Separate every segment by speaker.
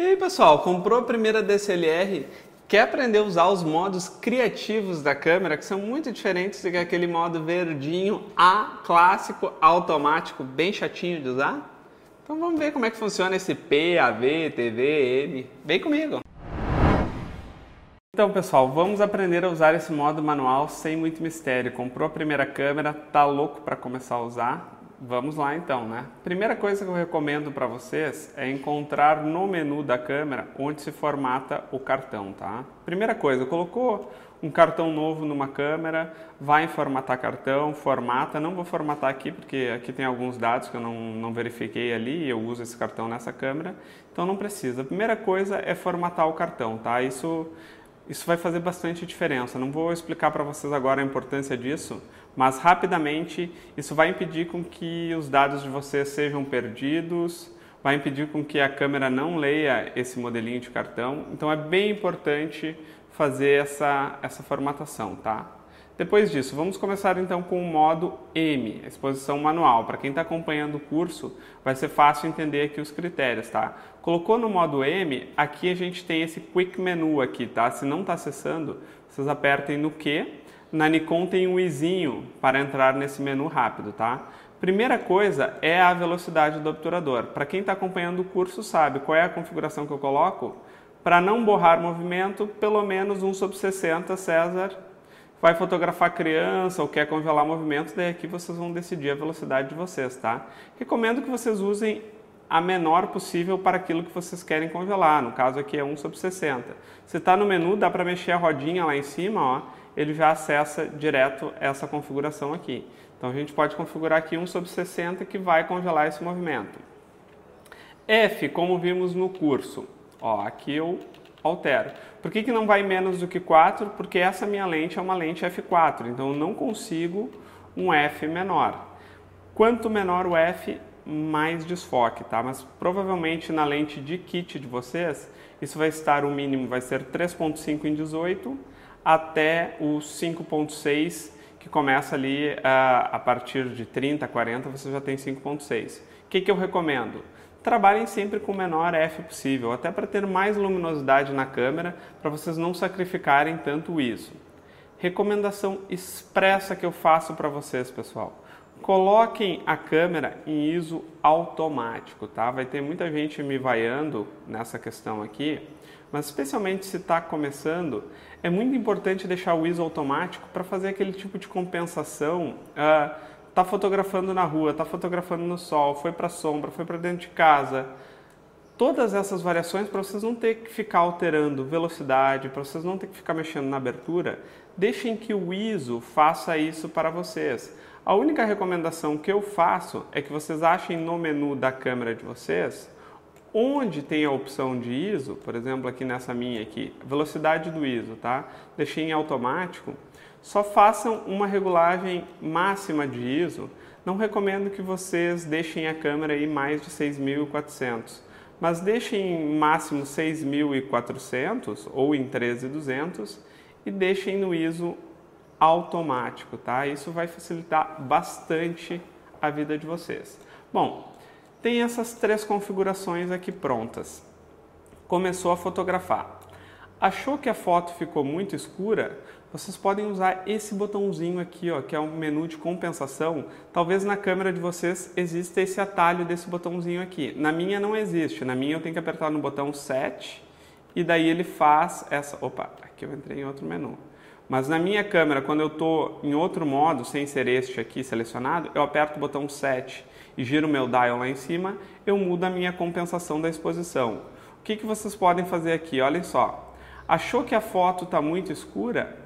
Speaker 1: E aí pessoal, comprou a primeira DSLR? Quer aprender a usar os modos criativos da câmera, que são muito diferentes do que aquele modo verdinho A clássico automático, bem chatinho de usar? Então vamos ver como é que funciona esse P, AV, TV, M. Vem comigo! Então pessoal, vamos aprender a usar esse modo manual sem muito mistério. Comprou a primeira câmera, tá louco para começar a usar? Vamos lá então, né? Primeira coisa que eu recomendo para vocês é encontrar no menu da câmera onde se formata o cartão, tá? Primeira coisa, colocou um cartão novo numa câmera, vai em formatar cartão, formata. Não vou formatar aqui porque aqui tem alguns dados que eu não, não verifiquei ali e eu uso esse cartão nessa câmera, então não precisa. Primeira coisa é formatar o cartão, tá? Isso isso vai fazer bastante diferença. Não vou explicar para vocês agora a importância disso, mas rapidamente isso vai impedir com que os dados de vocês sejam perdidos, vai impedir com que a câmera não leia esse modelinho de cartão. Então é bem importante fazer essa, essa formatação, tá? Depois disso, vamos começar então com o modo M, exposição manual. Para quem está acompanhando o curso, vai ser fácil entender aqui os critérios, tá? Colocou no modo M, aqui a gente tem esse Quick Menu aqui, tá? Se não está acessando, vocês apertem no Q. Na Nikon tem um izinho para entrar nesse menu rápido, tá? Primeira coisa é a velocidade do obturador. Para quem está acompanhando o curso sabe qual é a configuração que eu coloco. Para não borrar movimento, pelo menos 1 sobre 60, César vai fotografar criança ou quer congelar movimentos, daí aqui vocês vão decidir a velocidade de vocês, tá? Recomendo que vocês usem a menor possível para aquilo que vocês querem congelar, no caso aqui é 1 sobre 60. Se está no menu, dá para mexer a rodinha lá em cima, ó, ele já acessa direto essa configuração aqui. Então a gente pode configurar aqui 1 sobre 60 que vai congelar esse movimento. F, como vimos no curso, ó, aqui eu altero. Por que, que não vai menos do que 4? Porque essa minha lente é uma lente f4, então eu não consigo um f menor. Quanto menor o f, mais desfoque, tá? Mas provavelmente na lente de kit de vocês, isso vai estar, o mínimo vai ser 3.5 em 18 até o 5.6, que começa ali a, a partir de 30, 40, você já tem 5.6. O que, que eu recomendo? trabalhem sempre com o menor f possível, até para ter mais luminosidade na câmera, para vocês não sacrificarem tanto o ISO. Recomendação expressa que eu faço para vocês, pessoal. Coloquem a câmera em ISO automático, tá? Vai ter muita gente me vaiando nessa questão aqui, mas especialmente se está começando, é muito importante deixar o ISO automático para fazer aquele tipo de compensação. Uh, tá fotografando na rua, tá fotografando no sol, foi para sombra, foi para dentro de casa. Todas essas variações para vocês não ter que ficar alterando velocidade, para vocês não ter que ficar mexendo na abertura, deixem que o ISO faça isso para vocês. A única recomendação que eu faço é que vocês achem no menu da câmera de vocês onde tem a opção de ISO, por exemplo, aqui nessa minha aqui, velocidade do ISO, tá? Deixei em automático só façam uma regulagem máxima de ISO. Não recomendo que vocês deixem a câmera aí mais de 6.400, mas deixem em máximo 6.400 ou em 13.200 e deixem no ISO automático, tá? Isso vai facilitar bastante a vida de vocês. Bom, tem essas três configurações aqui prontas. Começou a fotografar. Achou que a foto ficou muito escura? vocês podem usar esse botãozinho aqui, ó, que é um menu de compensação. Talvez na câmera de vocês exista esse atalho desse botãozinho aqui. Na minha não existe. Na minha eu tenho que apertar no botão Set e daí ele faz essa... Opa, aqui eu entrei em outro menu. Mas na minha câmera, quando eu estou em outro modo, sem ser este aqui selecionado, eu aperto o botão Set e giro meu dial lá em cima, eu mudo a minha compensação da exposição. O que, que vocês podem fazer aqui? Olhem só. Achou que a foto está muito escura?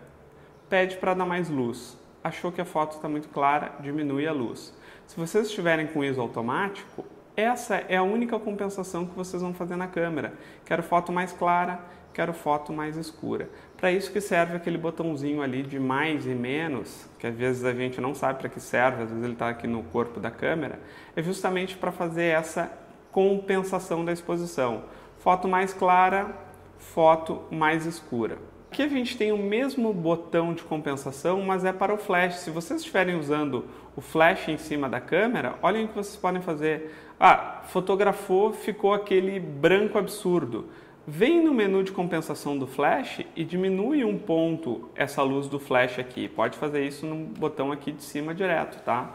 Speaker 1: pede para dar mais luz. Achou que a foto está muito clara, diminui a luz. Se vocês estiverem com ISO automático, essa é a única compensação que vocês vão fazer na câmera. Quero foto mais clara, quero foto mais escura. Para isso que serve aquele botãozinho ali de mais e menos, que às vezes a gente não sabe para que serve, às vezes ele está aqui no corpo da câmera, é justamente para fazer essa compensação da exposição. Foto mais clara, foto mais escura. Aqui a gente tem o mesmo botão de compensação, mas é para o flash. Se vocês estiverem usando o flash em cima da câmera, olhem o que vocês podem fazer. Ah, fotografou, ficou aquele branco absurdo. Vem no menu de compensação do flash e diminui um ponto essa luz do flash aqui. Pode fazer isso no botão aqui de cima direto, tá?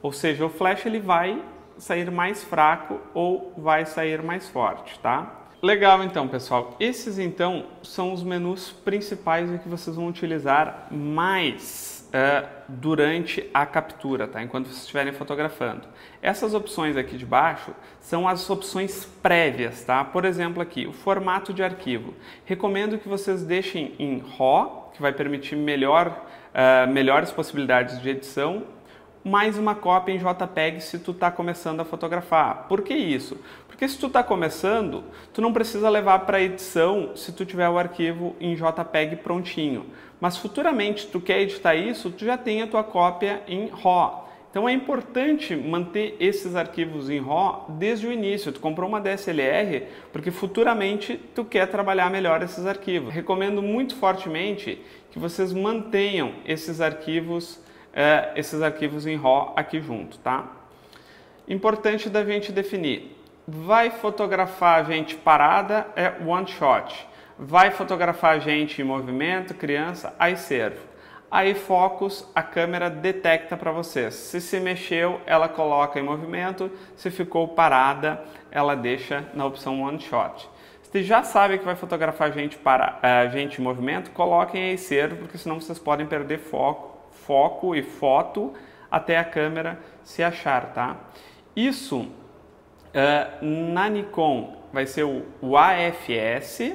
Speaker 1: Ou seja, o flash ele vai sair mais fraco ou vai sair mais forte, tá? Legal, então, pessoal. Esses, então, são os menus principais que vocês vão utilizar mais uh, durante a captura, tá? Enquanto vocês estiverem fotografando. Essas opções aqui de baixo são as opções prévias, tá? Por exemplo, aqui, o formato de arquivo. Recomendo que vocês deixem em RAW, que vai permitir melhor, uh, melhores possibilidades de edição mais uma cópia em JPEG se tu está começando a fotografar. Por que isso? Porque se tu está começando, tu não precisa levar para edição se tu tiver o arquivo em JPEG prontinho. Mas futuramente tu quer editar isso, tu já tem a tua cópia em RAW. Então é importante manter esses arquivos em RAW desde o início. Tu comprou uma DSLR porque futuramente tu quer trabalhar melhor esses arquivos. Recomendo muito fortemente que vocês mantenham esses arquivos é, esses arquivos em RAW aqui junto, tá? Importante da gente definir. Vai fotografar a gente parada é one shot. Vai fotografar a gente em movimento, criança, aí serve. Aí focus, a câmera detecta para vocês. Se se mexeu, ela coloca em movimento. Se ficou parada, ela deixa na opção one shot. Se já sabe que vai fotografar gente, para, a gente em movimento, coloquem aí servo, porque senão vocês podem perder foco foco e foto até a câmera se achar, tá? Isso uh, na Nikon vai ser o, AFS,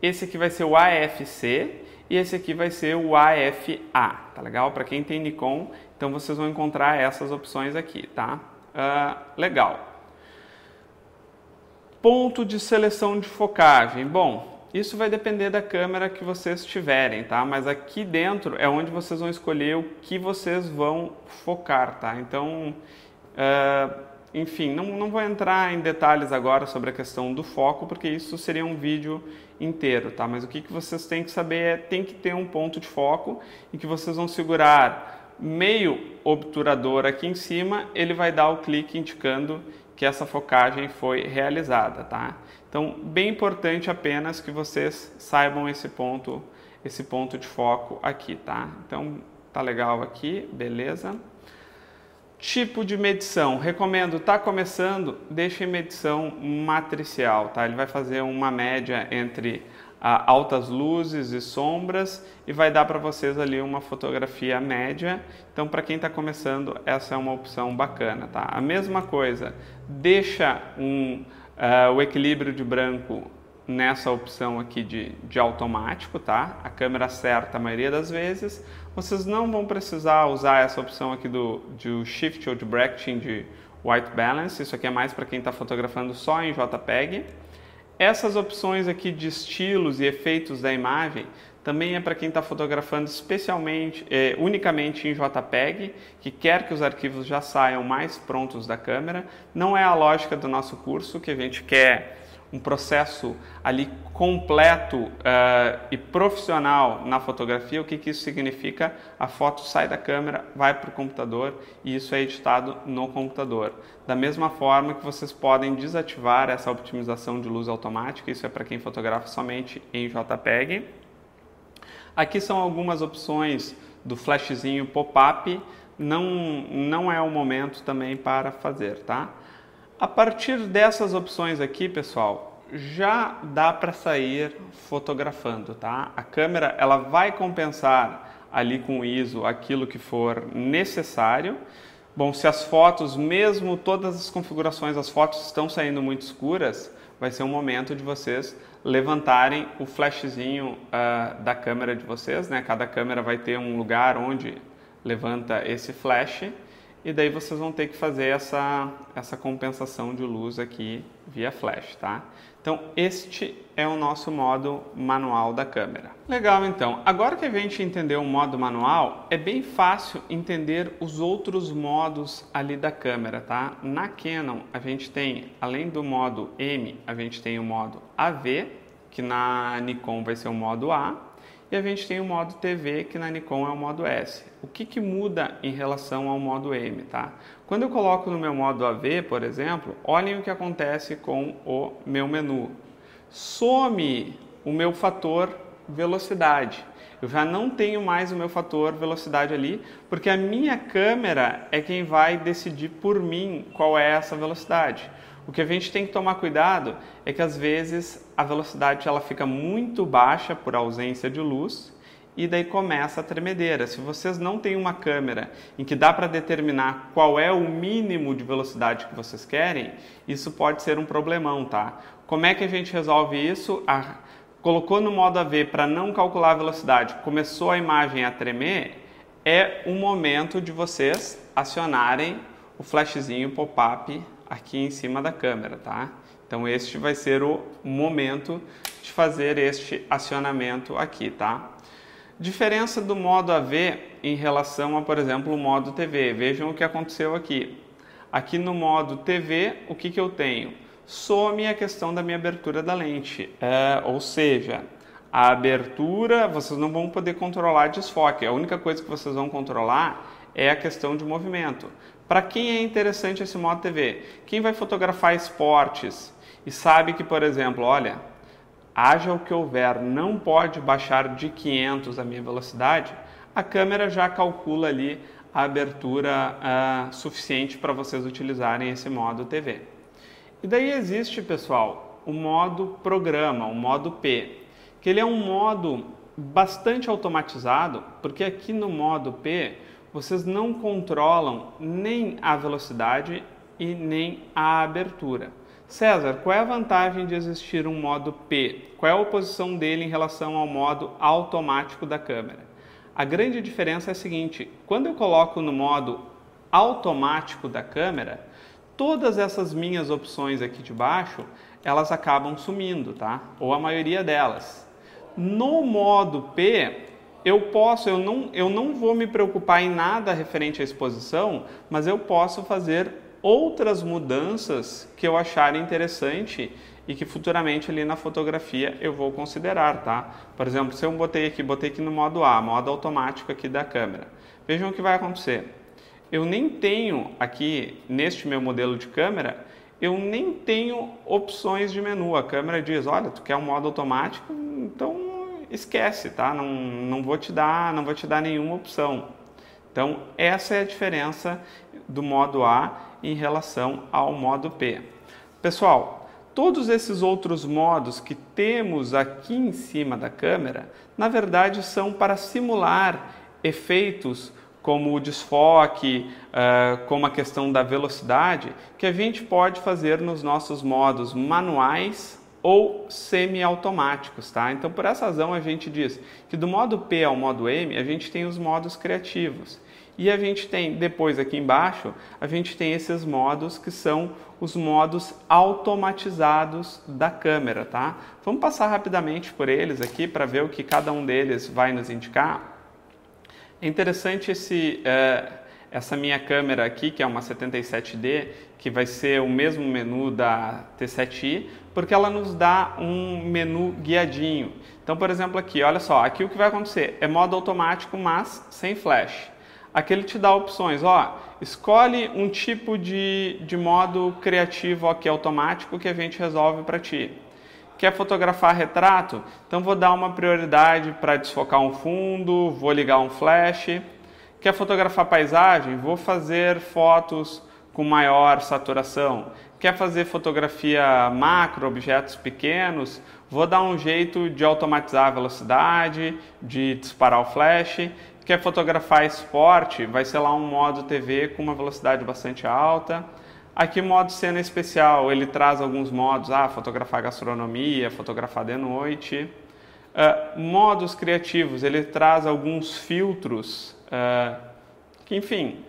Speaker 1: esse aqui vai ser o AFC e esse aqui vai ser o AFA, tá legal? Para quem tem Nikon, então vocês vão encontrar essas opções aqui, tá? Uh, legal. Ponto de seleção de focagem. Bom, isso vai depender da câmera que vocês tiverem, tá? Mas aqui dentro é onde vocês vão escolher o que vocês vão focar, tá? Então, uh, enfim, não, não vou entrar em detalhes agora sobre a questão do foco, porque isso seria um vídeo inteiro, tá? Mas o que, que vocês têm que saber é, tem que ter um ponto de foco em que vocês vão segurar meio obturador aqui em cima, ele vai dar o clique indicando que essa focagem foi realizada, tá? Então, bem importante apenas que vocês saibam esse ponto, esse ponto de foco aqui, tá? Então, tá legal aqui, beleza? Tipo de medição, recomendo, tá começando, deixe medição matricial, tá? Ele vai fazer uma média entre a altas luzes e sombras e vai dar para vocês ali uma fotografia média. Então, para quem está começando, essa é uma opção bacana, tá? A mesma coisa, deixa um, uh, o equilíbrio de branco nessa opção aqui de, de automático, tá? A câmera acerta a maioria das vezes. Vocês não vão precisar usar essa opção aqui do, do Shift ou de Bracketing de White Balance. Isso aqui é mais para quem está fotografando só em JPEG. Essas opções aqui de estilos e efeitos da imagem também é para quem está fotografando especialmente, é, unicamente em JPEG, que quer que os arquivos já saiam mais prontos da câmera. Não é a lógica do nosso curso, que a gente quer um processo ali completo uh, e profissional na fotografia. O que, que isso significa? A foto sai da câmera, vai para o computador e isso é editado no computador. Da mesma forma que vocês podem desativar essa optimização de luz automática, isso é para quem fotografa somente em JPEG. Aqui são algumas opções do flashzinho pop-up, não, não é o momento também para fazer, tá? A partir dessas opções aqui, pessoal, já dá para sair fotografando, tá? A câmera ela vai compensar ali com o ISO aquilo que for necessário. Bom, se as fotos, mesmo todas as configurações, as fotos estão saindo muito escuras, vai ser um momento de vocês levantarem o flashzinho uh, da câmera de vocês, né? Cada câmera vai ter um lugar onde levanta esse flash e daí vocês vão ter que fazer essa, essa compensação de luz aqui via flash, tá? Então, este é o nosso modo manual da câmera. Legal, então. Agora que a gente entendeu o modo manual, é bem fácil entender os outros modos ali da câmera, tá? Na Canon, a gente tem, além do modo M, a gente tem o modo AV, que na Nikon vai ser o modo A, e a gente tem o modo TV, que na Nikon é o modo S. O que, que muda em relação ao modo M, tá? Quando eu coloco no meu modo AV, por exemplo, olhem o que acontece com o meu menu. Some o meu fator velocidade. Eu já não tenho mais o meu fator velocidade ali, porque a minha câmera é quem vai decidir por mim qual é essa velocidade. O que a gente tem que tomar cuidado é que às vezes a velocidade ela fica muito baixa por ausência de luz e daí começa a tremedeira. Se vocês não têm uma câmera em que dá para determinar qual é o mínimo de velocidade que vocês querem, isso pode ser um problemão, tá? Como é que a gente resolve isso? A... Colocou no modo AV para não calcular a velocidade, começou a imagem a tremer, é o momento de vocês acionarem o flashzinho pop-up aqui em cima da câmera, tá? Então este vai ser o momento de fazer este acionamento aqui, tá? Diferença do modo AV em relação a, por exemplo, o modo TV. Vejam o que aconteceu aqui. Aqui no modo TV, o que, que eu tenho? Some a questão da minha abertura da lente, é, ou seja, a abertura vocês não vão poder controlar desfoque. A única coisa que vocês vão controlar é a questão de movimento. Para quem é interessante esse modo TV? Quem vai fotografar esportes e sabe que, por exemplo, olha, haja o que houver, não pode baixar de 500 a minha velocidade, a câmera já calcula ali a abertura uh, suficiente para vocês utilizarem esse modo TV. E daí existe, pessoal, o modo programa, o modo P, que ele é um modo bastante automatizado, porque aqui no modo P vocês não controlam nem a velocidade e nem a abertura. César, qual é a vantagem de existir um modo P? Qual é a oposição dele em relação ao modo automático da câmera? A grande diferença é a seguinte: quando eu coloco no modo automático da câmera, todas essas minhas opções aqui de baixo, elas acabam sumindo, tá? Ou a maioria delas. No modo P, eu posso, eu não, eu não vou me preocupar em nada referente à exposição, mas eu posso fazer outras mudanças que eu achar interessante e que futuramente ali na fotografia eu vou considerar, tá? Por exemplo, se eu botei aqui, botei aqui no modo A, modo automático aqui da câmera. Vejam o que vai acontecer. Eu nem tenho aqui neste meu modelo de câmera, eu nem tenho opções de menu. A câmera diz, olha, tu quer um modo automático, então esquece, tá? Não, não vou te dar, não vou te dar nenhuma opção. Então, essa é a diferença do modo A em relação ao modo P. Pessoal, todos esses outros modos que temos aqui em cima da câmera, na verdade são para simular efeitos como o desfoque, uh, como a questão da velocidade, que a gente pode fazer nos nossos modos manuais ou semiautomáticos, tá? Então, por essa razão, a gente diz que do modo P ao modo M, a gente tem os modos criativos. E a gente tem, depois aqui embaixo, a gente tem esses modos que são os modos automatizados da câmera, tá? Vamos passar rapidamente por eles aqui para ver o que cada um deles vai nos indicar. É interessante esse, é, essa minha câmera aqui, que é uma 77D, que vai ser o mesmo menu da T7i, porque ela nos dá um menu guiadinho. Então, por exemplo, aqui, olha só, aqui o que vai acontecer é modo automático, mas sem flash. Aqui ele te dá opções, ó, escolhe um tipo de, de modo criativo aqui automático que a gente resolve para ti. Quer fotografar retrato? Então vou dar uma prioridade para desfocar um fundo, vou ligar um flash. Quer fotografar paisagem? Vou fazer fotos com maior saturação. Quer fazer fotografia macro, objetos pequenos? Vou dar um jeito de automatizar a velocidade, de disparar o flash. Quer fotografar esporte? Vai ser lá um modo TV com uma velocidade bastante alta. Aqui modo cena especial, ele traz alguns modos, ah, fotografar gastronomia, fotografar de noite. Uh, modos criativos, ele traz alguns filtros uh, que, enfim,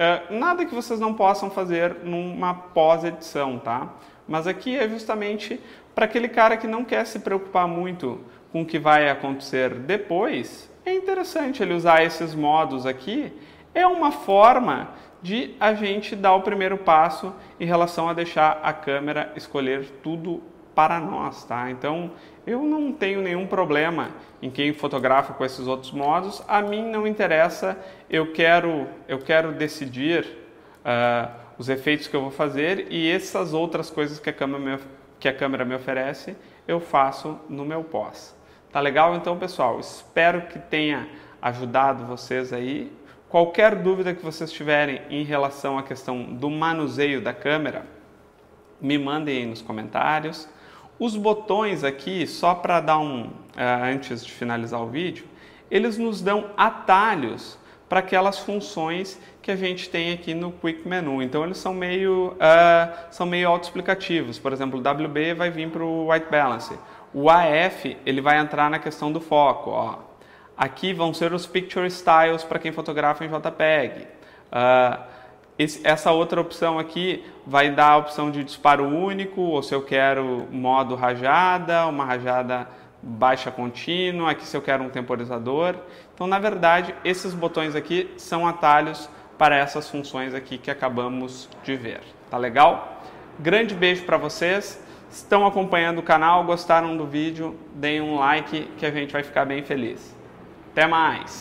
Speaker 1: uh, nada que vocês não possam fazer numa pós-edição, tá? Mas aqui é justamente para aquele cara que não quer se preocupar muito com o que vai acontecer depois. É interessante ele usar esses modos aqui. É uma forma de a gente dar o primeiro passo em relação a deixar a câmera escolher tudo para nós, tá? Então, eu não tenho nenhum problema em quem fotografa com esses outros modos. A mim não interessa, eu quero, eu quero decidir uh, os efeitos que eu vou fazer e essas outras coisas que a câmera me, que a câmera me oferece, eu faço no meu pós. Tá legal? Então, pessoal, espero que tenha ajudado vocês aí. Qualquer dúvida que vocês tiverem em relação à questão do manuseio da câmera, me mandem aí nos comentários. Os botões aqui, só para dar um, uh, antes de finalizar o vídeo, eles nos dão atalhos para aquelas funções que a gente tem aqui no Quick Menu. Então eles são meio, uh, são meio autoexplicativos. Por exemplo, o WB vai vir para o White Balance. O AF ele vai entrar na questão do foco. Ó. Aqui vão ser os Picture Styles para quem fotografa em JPEG. Uh, esse, essa outra opção aqui vai dar a opção de disparo único, ou se eu quero modo rajada, uma rajada baixa contínua, aqui se eu quero um temporizador. Então, na verdade, esses botões aqui são atalhos para essas funções aqui que acabamos de ver. Tá legal? Grande beijo para vocês. Estão acompanhando o canal, gostaram do vídeo? Deem um like que a gente vai ficar bem feliz. Até mais!